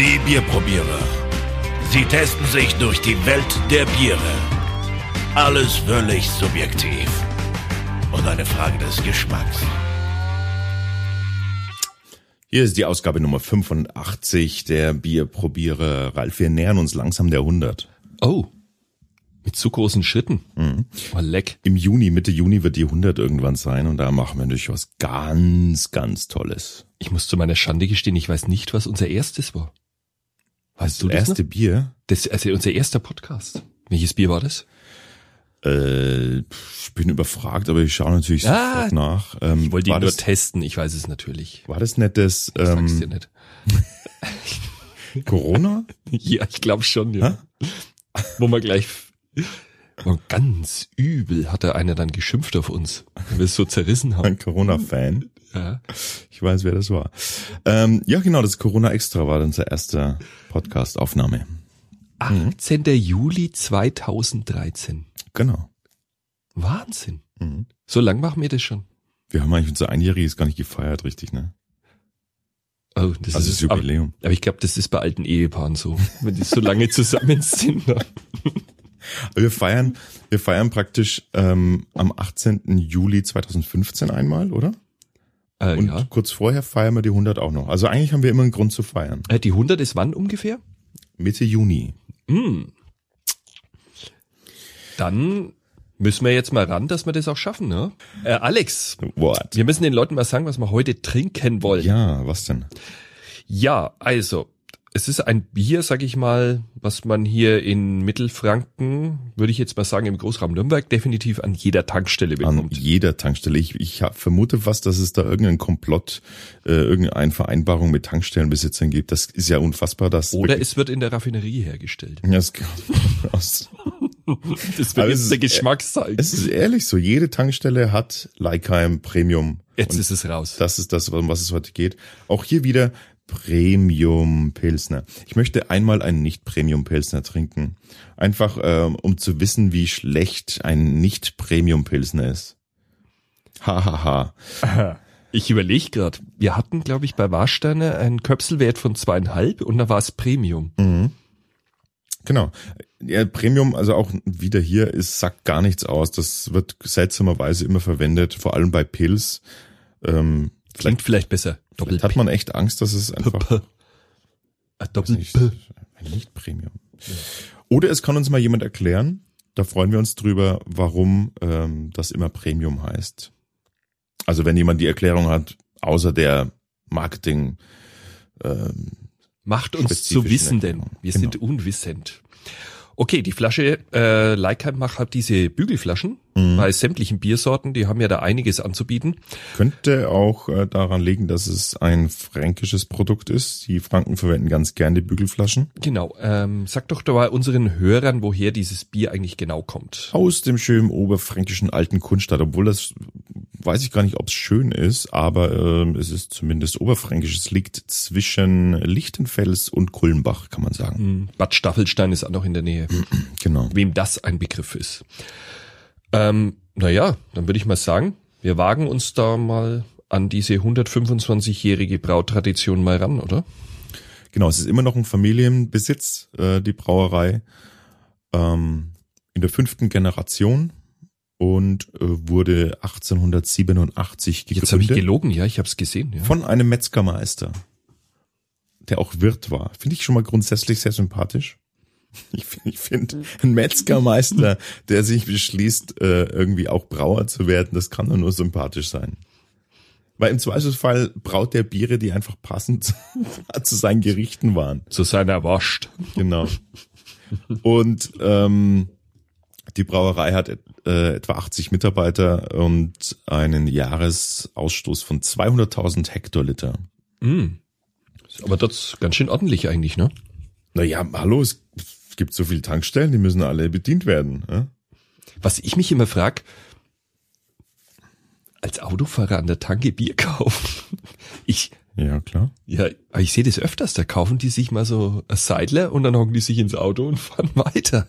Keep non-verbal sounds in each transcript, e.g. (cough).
Die Bierprobierer. Sie testen sich durch die Welt der Biere. Alles völlig subjektiv. Und eine Frage des Geschmacks. Hier ist die Ausgabe Nummer 85 der Bierprobierer. Ralf, wir nähern uns langsam der 100. Oh, mit zu großen Schritten. Mhm. Oh, leck. Im Juni, Mitte Juni wird die 100 irgendwann sein und da machen wir natürlich was ganz, ganz Tolles. Ich muss zu meiner Schande gestehen, ich weiß nicht, was unser erstes war. Weißt du das das erste noch? Bier, Das, also unser erster Podcast. Welches Bier war das? äh, ich bin überfragt, aber ich schaue natürlich Ah, sofort nach. Ähm, Ich wollte ihn war, nur das, testen, ich weiß es natürlich. war das nicht das Ich sag's dir ähm, nicht. (laughs) Corona? (laughs) Ja, ich glaube schon, ja. Wo man gleich (laughs) war ganz übel hat da einer dann geschimpft auf uns, weil wir es so zerrissen haben. Ein Corona-Fan. Ja. Ich weiß, wer das war. Ähm, ja, genau, das Corona Extra war unser erster Podcast-Aufnahme. 18. Juli 2013. Genau. Wahnsinn. Mhm. So lang machen wir das schon. Wir haben eigentlich unser Einjähriges gar nicht gefeiert, richtig, ne? Oh, das Also ist das Jubiläum. Aber, aber ich glaube, das ist bei alten Ehepaaren so, wenn die so lange zusammen sind. ne? (laughs) Wir feiern, wir feiern praktisch ähm, am 18. Juli 2015 einmal, oder? Äh, Und ja. kurz vorher feiern wir die 100 auch noch. Also eigentlich haben wir immer einen Grund zu feiern. Äh, Die 100 ist wann ungefähr? Mitte Juni. Hm. Dann müssen wir jetzt mal ran, dass wir das auch schaffen, ne? Äh, Alex, What? wir müssen den Leuten mal sagen, was wir heute trinken wollen. Ja, was denn? Ja, also, es ist ein Bier, sag ich mal, was man hier in Mittelfranken, würde ich jetzt mal sagen, im Großraum Nürnberg definitiv an jeder Tankstelle An bekommt. jeder Tankstelle. Ich, ich vermute fast, dass es da irgendeinen Komplott, äh, irgendeine Vereinbarung mit Tankstellenbesitzern gibt. Das ist ja unfassbar, dass Oder es wird in der Raffinerie hergestellt. Ja, es, (laughs) aus. (laughs) Das wird jetzt der ist- Geschmack sein. es ist ehrlich so, jede Tankstelle hat Leikheim Premium. Jetzt Und ist es raus. Das ist das, um was es heute geht. Auch hier wieder Premium Pilsner. Ich möchte einmal einen nicht Premium Pilsner trinken. Einfach, ähm, um zu wissen, wie schlecht ein nicht Premium Pilsner ist. Hahaha. (laughs) Ich überlege gerade, wir hatten, glaube ich, bei Warsteiner einen Köpselwert von zweieinhalb und da war es Premium. Mhm. Genau. Ja, Premium, also auch wieder hier, ist, sagt gar nichts aus. Das wird seltsamerweise immer verwendet, vor allem bei Pils. Ähm, Klingt vielleicht besser. Vielleicht hat man echt Angst, dass es einfach. Ah, Doppel nicht, P. nicht Premium. Oder es kann uns mal jemand erklären, da freuen wir uns drüber, warum ähm, das immer Premium heißt. Also wenn jemand die Erklärung hat, außer der Marketing, ähm, Macht uns zu Wissenden. Wir Genau. sind unwissend. Okay, die Flasche, äh, Leikheim macht halt diese Bügelflaschen Mhm. bei sämtlichen Biersorten, die haben ja da einiges anzubieten. könnte auch äh, daran liegen, dass es ein fränkisches Produkt ist. Die Franken verwenden ganz gerne die Bügelflaschen. Genau, ähm, sag doch da mal unseren Hörern, woher dieses Bier eigentlich genau kommt. Aus dem schönen oberfränkischen alten Kunststadt, obwohl das weiß ich gar nicht, ob es schön ist, aber ähm, es ist zumindest oberfränkisch. Es liegt zwischen Lichtenfels und Kulmbach, kann man sagen. Hm, Bad Staffelstein ist auch noch in der Nähe. (clears throat) Genau. wem das ein Begriff ist. Ähm, naja, dann würde ich mal sagen, wir wagen uns da mal an diese 125-jährige Brautradition mal ran, oder? Genau, es ist immer noch ein Familienbesitz, äh, die Brauerei. Ähm, in der fünften Generation und äh, wurde 1887 gegründet. Jetzt habe ich gelogen, ja, ich habe es gesehen. Ja. Von einem Metzgermeister, der auch Wirt war. Finde ich schon mal grundsätzlich sehr sympathisch. (laughs) Ich, find- ich finde, ein Metzgermeister, der sich beschließt, äh, irgendwie auch Brauer zu werden, das kann doch nur sympathisch sein. Weil im Zweifelsfall braut der Biere, die einfach passend (laughs) zu seinen Gerichten waren. Zu seiner Wascht. Genau. Und ähm, die Brauerei hat äh, etwa 80 Mitarbeiter und einen Jahresausstoß von 200.000 Hektoliter. Mm. Ist Aber das ganz schön ordentlich eigentlich, ne? Naja, hallo, es gibt so viele Tankstellen, die müssen alle bedient werden. Ja? Was ich mich immer frag, als Autofahrer an der Tanke Bier (laughs) kaufen. Ich, ja, klar. ja, ich sehe das öfters, da kaufen die sich mal so ein Seidler und dann hocken die sich ins Auto und (laughs) fahren weiter.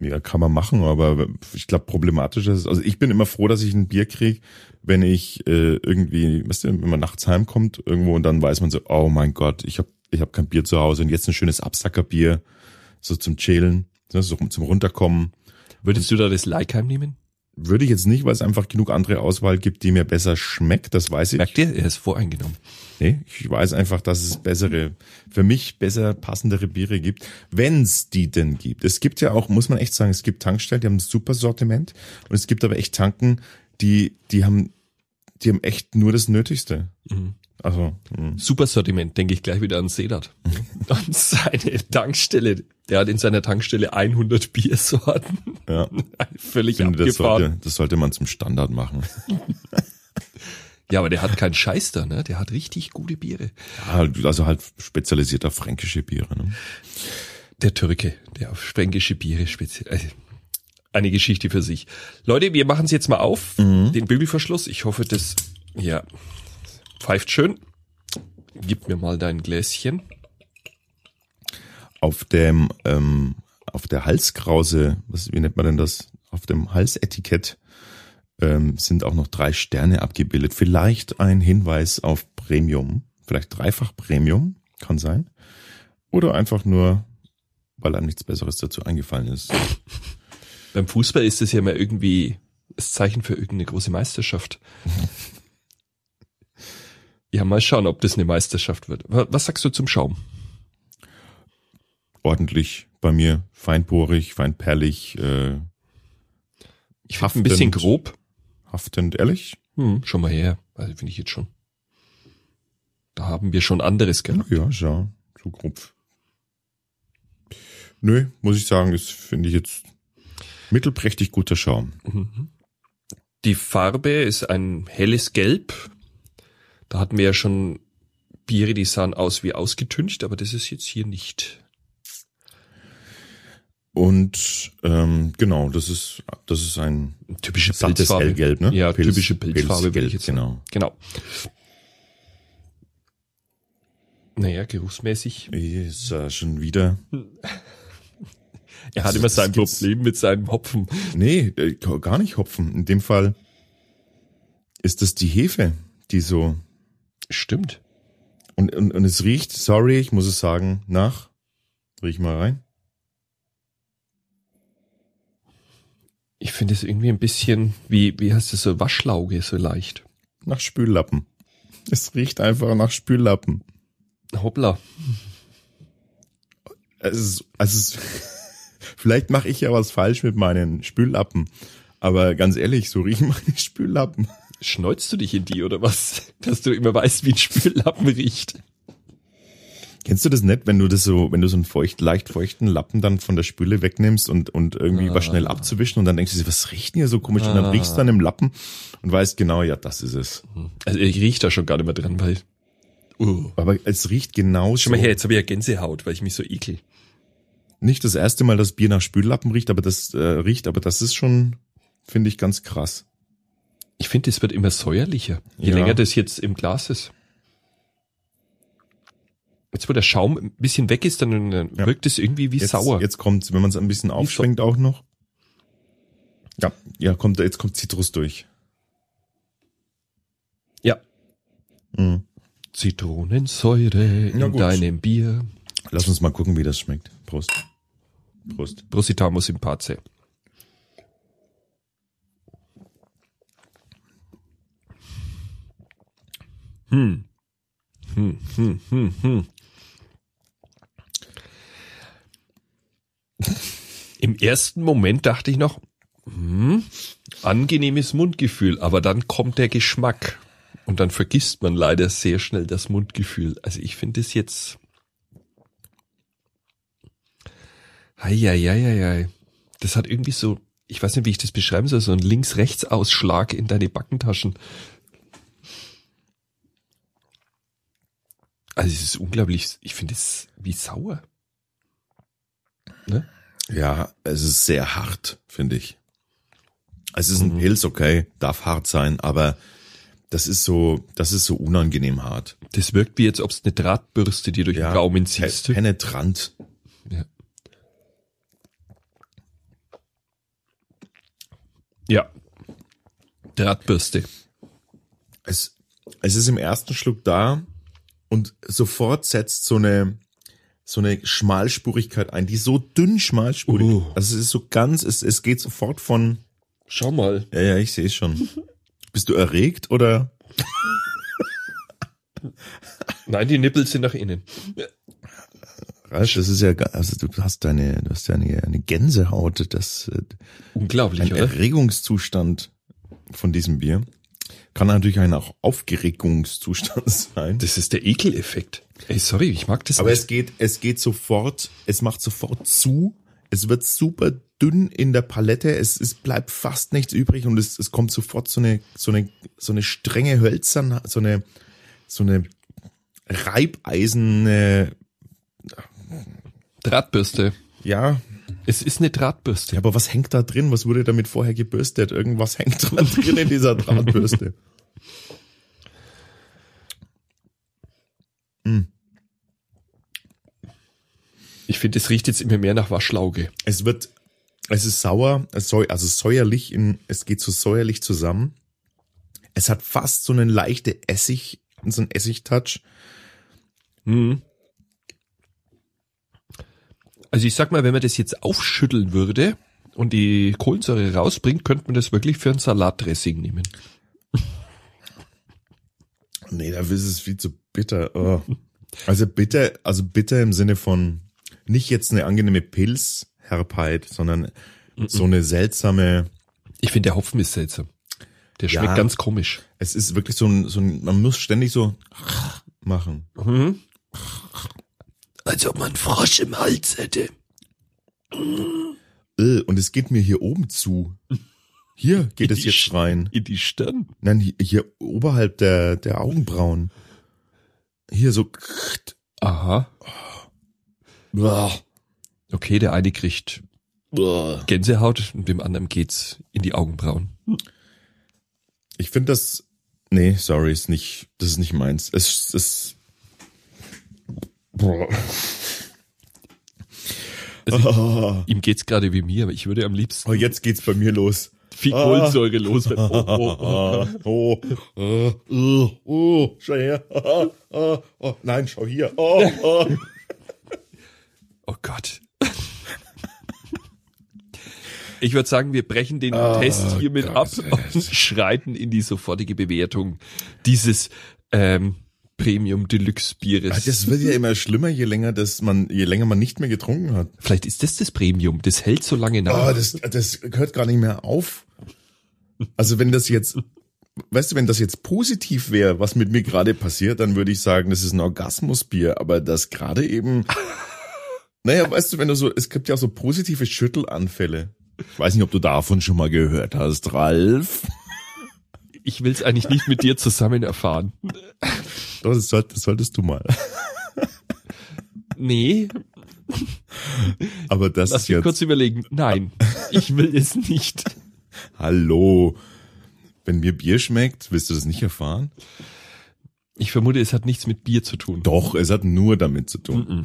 Ja, kann man machen, aber ich glaube problematisch ist, also ich bin immer froh, dass ich ein Bier krieg, wenn ich äh, irgendwie, weißt du, wenn man nachts heimkommt irgendwo und dann weiß man so, oh mein Gott, ich habe ich hab kein Bier zu Hause und jetzt ein schönes Absackerbier, so zum Chillen, so zum Runterkommen. Würdest du da das Leikheim nehmen? Würde ich jetzt nicht, weil es einfach genug andere Auswahl gibt, die mir besser schmeckt, das weiß ich. Merkt ihr, er ist voreingenommen. Nee, ich weiß einfach, dass es bessere, für mich besser passendere Biere gibt, wenn's die denn gibt. Es gibt ja auch, muss man echt sagen, es gibt Tankstellen, die haben ein super Sortiment und es gibt aber echt Tanken, die, die haben, die haben echt nur das Nötigste. Mhm. Also, mh. Super Sortiment, denke ich gleich wieder an Sedat. an seine Tankstelle. Der hat in seiner Tankstelle 100 Biersorten. ja, (laughs) Völlig ich finde, das abgefahren. sollte, das sollte man zum Standard machen. (laughs) Ja, aber der hat keinen Scheiß da, ne? Der hat richtig gute Biere. Ja, also halt spezialisiert auf fränkische Biere. Ne? Der Türke, der auf fränkische Biere speziell. Also eine Geschichte für sich. Leute, wir machen es jetzt mal auf, den Bügelverschluss. Ich hoffe, das ja pfeift schön. Gib mir mal dein Gläschen. Auf dem, ähm, auf der Halskrause, was, wie nennt man denn das? Auf dem Halsetikett ähm, sind auch noch drei Sterne abgebildet. Vielleicht ein Hinweis auf Premium, vielleicht dreifach Premium, kann sein. Oder einfach nur, weil einem nichts Besseres dazu eingefallen ist. Beim Fußball ist es ja mal irgendwie das Zeichen für irgendeine große Meisterschaft. (laughs) Ja, mal schauen, ob das eine Meisterschaft wird. Wa- Was sagst du zum Schaum? Ordentlich bei mir, feinporig, feinperlig, äh, Ich finde ein bisschen Haftend. grob. haftend, ehrlich. Hm, schon mal her. Also finde ich jetzt schon. Da haben wir schon anderes gehabt. Ja, ja, so grob. Nö, muss ich sagen, das finde ich jetzt mittelprächtig guter Schaum. Die Farbe ist ein helles Gelb. Da hatten wir ja schon Biere, die sahen aus wie ausgetüncht, aber das ist jetzt hier nicht. Und ähm, genau, das ist das ist ein Typische sattes Pilzfarbe. Hellgelb, ne? Ja, Pilz- typische Pilzfarbe, Pilzgelb, jetzt sagen. genau. Genau. Naja, geruchsmäßig. Ist er schon wieder? Er hat Also, immer sein Problem mit seinem Hopfen. Nee, äh, gar nicht Hopfen. In dem Fall ist das die Hefe, die so Stimmt. und und, und es riecht. Sorry, ich muss es sagen. Nach riech mal rein. Ich finde es irgendwie ein bisschen, wie, wie heißt das, so Waschlauge, so leicht. Nach Spüllappen. Es riecht einfach nach Spüllappen. Hoppla. Es ist, also es, (laughs) vielleicht mache ich ja was falsch mit meinen Spüllappen. Aber ganz ehrlich, so riechen meine Spüllappen. Schneuzt du dich in die oder was? (laughs) Dass du immer weißt, wie ein Spüllappen riecht. Kennst du das nicht, wenn du das so, wenn du so einen feucht, leicht feuchten Lappen dann von der Spüle wegnimmst und, und irgendwie was schnell abzuwischen und dann denkst du dir, was riecht denn hier so komisch? Und dann riechst du dann im Lappen und weißt genau, ja, das ist es. Also ich riech da schon gar nicht mehr dran, weil. Uh. Aber es riecht genauso. Schau mal her, jetzt habe ich ja Gänsehaut, weil ich mich so ekel. Nicht das erste Mal, dass Bier nach Spüllappen riecht, aber das äh, riecht, aber das ist schon, finde ich, ganz krass. Ich finde, es wird immer säuerlicher, je Ja. länger das jetzt im Glas ist. Jetzt, wo der Schaum ein bisschen weg ist, dann dann Ja. wirkt es irgendwie wie Jetzt, sauer. jetzt kommt, wenn man es ein bisschen aufschwenkt auch noch. Ja, ja, kommt, jetzt kommt Zitrus durch. Ja. Mhm. Zitronensäure in Na gut. deinem Bier. Lass uns mal gucken, wie das schmeckt. Prost. Prost. Prositamus in Pace. Hm. Hm, hm, hm, hm. Im ersten Moment dachte ich noch, hm, angenehmes Mundgefühl, aber dann kommt der Geschmack und dann vergisst man leider sehr schnell das Mundgefühl. Also ich finde es jetzt Eieieiei. Das hat irgendwie so, ich weiß nicht, wie ich das beschreiben soll, so ein Links-Rechts-Ausschlag in deine Backentaschen. Also es ist unglaublich, ich finde es wie sauer. Ne? Ja, es ist sehr hart, finde ich. Es ist ein Pilz, okay, darf hart sein, aber das ist so, das ist so unangenehm hart. Das wirkt wie jetzt, ob es eine Drahtbürste dir durch den Gaumen ziehst. penetrant. Ja. Ja. Drahtbürste. Es, es ist im ersten Schluck da und sofort setzt so eine, so eine Schmalspurigkeit ein, die so dünn schmalspurig. Uh. Also es ist so ganz, es, es geht sofort von, Schau mal. ja, ja, ich sehe es schon. Bist du erregt oder? Nein, die Nippel sind nach innen. Rasch, das ist ja, also du hast deine, du hast ja eine, eine Gänsehaut, das, äh, Unglaublich, ein oder? Erregungszustand von diesem Bier. Kann natürlich ein auch Aufgeregungszustand (laughs) sein. Das ist der Ekeleffekt. Ey, sorry, ich mag das Aber nicht. es geht, es geht sofort, es macht sofort zu. Es wird super dünn in der Palette. Es, es bleibt fast nichts übrig und es, es kommt sofort so eine, so eine, so eine strenge Hölzern, so eine, so eine reibeisene, Drahtbürste. ja, Es ist eine Drahtbürste. ja, aber was hängt da drin? Was wurde damit vorher gebürstet? Irgendwas (laughs) hängt dran drin in dieser Drahtbürste. (laughs) Ich finde, es riecht jetzt immer mehr nach Waschlauge. Es wird, es ist sauer, also säuerlich in, es geht so säuerlich zusammen. Es hat fast so einen leichte Essig, so einen Essig-Touch. Mhm. Also ich sag mal, wenn man das jetzt aufschütteln würde und die Kohlensäure rausbringt, könnte man das wirklich für ein Salatdressing nehmen. (laughs) Nee, da ist es viel zu bitter. Oh. Also bitter, also bitter im Sinne von nicht jetzt eine angenehme Pilzherbheit, sondern so eine seltsame, Ich finde, der Hopfen ist seltsam. Der schmeckt Ja. ganz komisch. es ist wirklich so ein, so ein, man muss ständig so (laughs) machen. Mhm. Als ob man einen Frosch im Hals hätte. Äh, Und es geht mir hier oben zu. Hier geht In es jetzt rein. In die Stirn. Nein, hier, hier oberhalb der, der Augenbrauen. Hier so. Aha. Okay, der eine kriegt Gänsehaut und dem anderen geht's in die Augenbrauen. Ich finde das. Nee, sorry, ist nicht. Das ist nicht meins. Es ist. Boah. Oh, Ihm geht's gerade wie mir, aber ich würde am liebsten oh, jetzt geht's bei mir los. viel Kohlensäure loswerden. (laughs) Oh, oh, oh. Ah, oh, oh, oh, oh, schau her. Oh, oh, oh, nein, schau hier. Oh, oh. (laughs) oh Gott. Ich würde sagen, wir brechen den Test hiermit Gott, ab und (laughs) schreiten in die sofortige Bewertung dieses ähm, Premium Deluxe Bieres. Ah, Das wird ja immer schlimmer, je länger das man, je länger man nicht mehr getrunken hat. Vielleicht ist das das Premium, das hält so lange nach. Oh, das, das hört gar nicht mehr auf. Also wenn das jetzt, weißt du, wenn das jetzt positiv wäre, was mit mir gerade passiert, dann würde ich sagen, das ist ein Orgasmusbier, aber das gerade eben, naja, weißt du, wenn du so, es gibt ja auch so positive Schüttelanfälle. Ich weiß nicht, ob du davon schon mal gehört hast, Ralf. Ich will es eigentlich nicht mit dir zusammen erfahren. Doch, das, soll, das solltest du mal. Nee, Aber das lass ist mich jetzt, kurz überlegen. Nein, (laughs) ich will es nicht. hallo. Wenn mir Bier schmeckt, willst du das nicht erfahren? Ich vermute, es hat nichts mit Bier zu tun. Doch, es hat nur damit zu tun.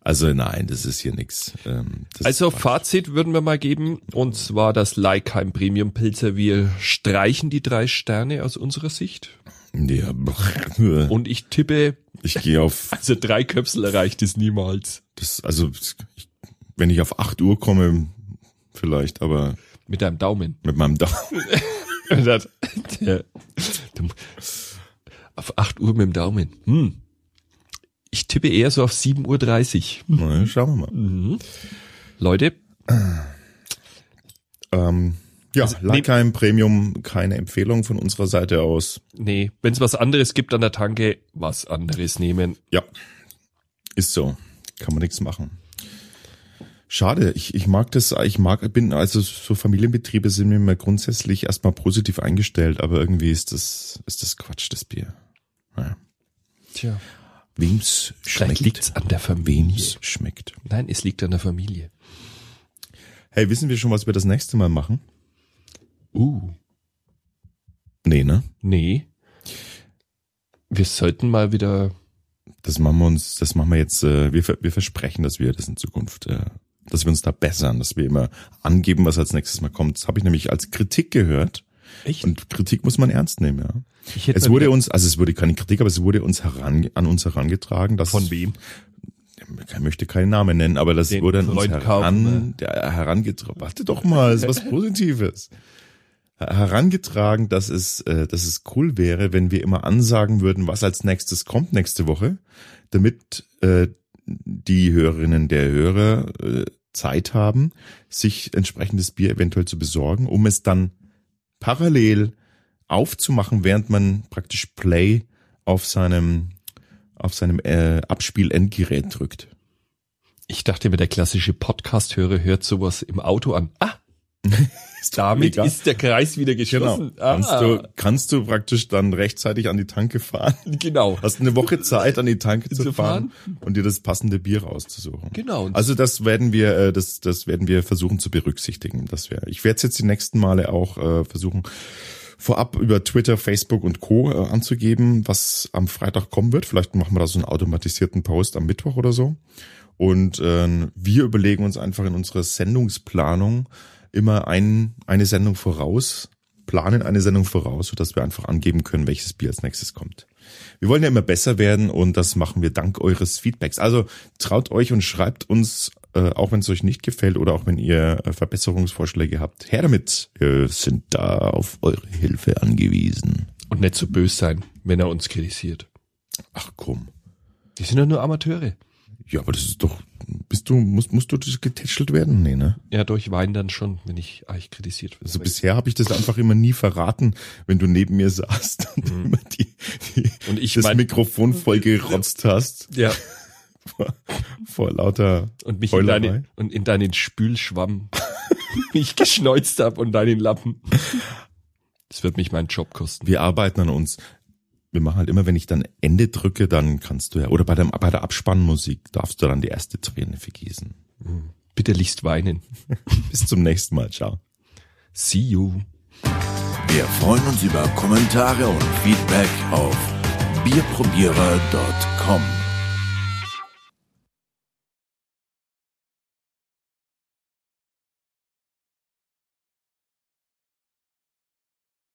Also nein, das ist hier nix. Ähm, Also. Fazit würden wir mal geben, und zwar das Leikheim Premium Pilzer. Wir streichen die drei Sterne aus unserer Sicht. Ja, (laughs) Und ich tippe, ich gehe auf (laughs) also drei Köpsel erreicht es niemals. das, also wenn ich auf 8 Uhr komme, vielleicht, aber Mit deinem Daumen. mit meinem Daumen. (laughs) Der, der, auf 8 Uhr mit dem Daumen. Hm. Ich tippe eher so auf 7.30 Uhr. Na, schauen wir mal. Mhm. Leute, Ähm, ja, Also, Leikheim Premium, keine Empfehlung von unserer Seite aus. nee, wenn es was anderes gibt an der Tanke, was anderes nehmen. Ja, ist so. Kann man nichts machen. Schade, ich, ich mag das, ich mag, bin, also so Familienbetriebe sind mir immer grundsätzlich erstmal positiv eingestellt, aber irgendwie ist das, ist das Quatsch, das Bier. Naja. Tja, Wem's vielleicht schmeckt, liegt's an der Familie. wem's schmeckt. Nein, es liegt an der Familie. Hey, wissen wir schon, was wir das nächste Mal machen? Uh, Nee, ne? nee. Wir sollten mal wieder Das machen wir uns, das machen wir jetzt, äh, wir, wir versprechen, dass wir das in Zukunft äh, dass wir uns da bessern, dass wir immer angeben, was als nächstes mal kommt. Das habe ich nämlich als Kritik gehört. Echt? Und Kritik muss man ernst nehmen, ja. Ich hätte Es wurde uns, also es wurde keine Kritik, aber es wurde uns heran, an uns herangetragen, dass Von wem? ich möchte keinen Namen nennen, aber das Den wurde an uns heran, der, herangetragen. Warte doch mal, ist was Positives. Herangetragen, dass es, äh, dass es cool wäre, wenn wir immer ansagen würden, was als nächstes kommt nächste Woche, damit äh, die Hörerinnen der Hörer äh, Zeit haben, sich entsprechendes Bier eventuell zu besorgen, um es dann parallel aufzumachen, während man praktisch Play auf seinem auf seinem äh, Abspiel-Endgerät drückt. Ich dachte mir, der klassische Podcast-Hörer hört sowas im Auto an. Ah, (laughs) damit mega. ist der Kreis wieder Genau. geschlossen. Kannst, Ah, du, kannst du praktisch dann rechtzeitig an die Tanke fahren. (laughs) genau. Hast eine Woche Zeit, an die Tanke zu, Zu fahren, fahren. und dir das passende Bier rauszusuchen. Genau. Also das werden wir, äh, das, das werden wir versuchen zu berücksichtigen. Das wäre. Ich werde es jetzt die nächsten Male auch äh, versuchen, vorab über Twitter, Facebook und Co. Äh, anzugeben, was am Freitag kommen wird. Vielleicht machen wir da so einen automatisierten Post am Mittwoch oder so. Und äh, wir überlegen uns einfach in unserer Sendungsplanung immer ein, eine Sendung voraus, planen eine Sendung voraus, sodass wir einfach angeben können, welches Bier als nächstes kommt. Wir wollen ja immer besser werden und das machen wir dank eures Feedbacks. Also traut euch und schreibt uns, äh, auch wenn es euch nicht gefällt oder auch wenn ihr äh, Verbesserungsvorschläge habt, her damit. Wir sind da auf eure Hilfe angewiesen. Und nicht so böse sein, wenn er uns kritisiert. Ach komm. Die sind doch nur Amateure. Ja, aber das ist doch, bist du, musst, musst du getätschelt werden? Nee, ne? Ja, doch, ich weine dann schon, wenn ich euch kritisiert werde. Also bisher habe ich das einfach immer nie verraten, wenn du neben mir saßt und immer die, die Und ich das mein- Mikrofon voll gerotzt hast ja, vor, vor lauter und mich in, Heulerei. deine, und in deinen Spülschwamm (laughs) mich geschneuzt hab und deinen Lappen. Das wird mich meinen Job kosten. Wir arbeiten an uns. Wir machen halt immer, wenn ich dann Ende drücke, dann kannst du ja, oder bei der, bei der Abspannmusik darfst du dann die erste Träne vergießen. Bitterlichst weinen. (laughs) Bis zum nächsten Mal. Ciao. See you. Wir freuen uns über Kommentare und Feedback auf bierprobierer.com.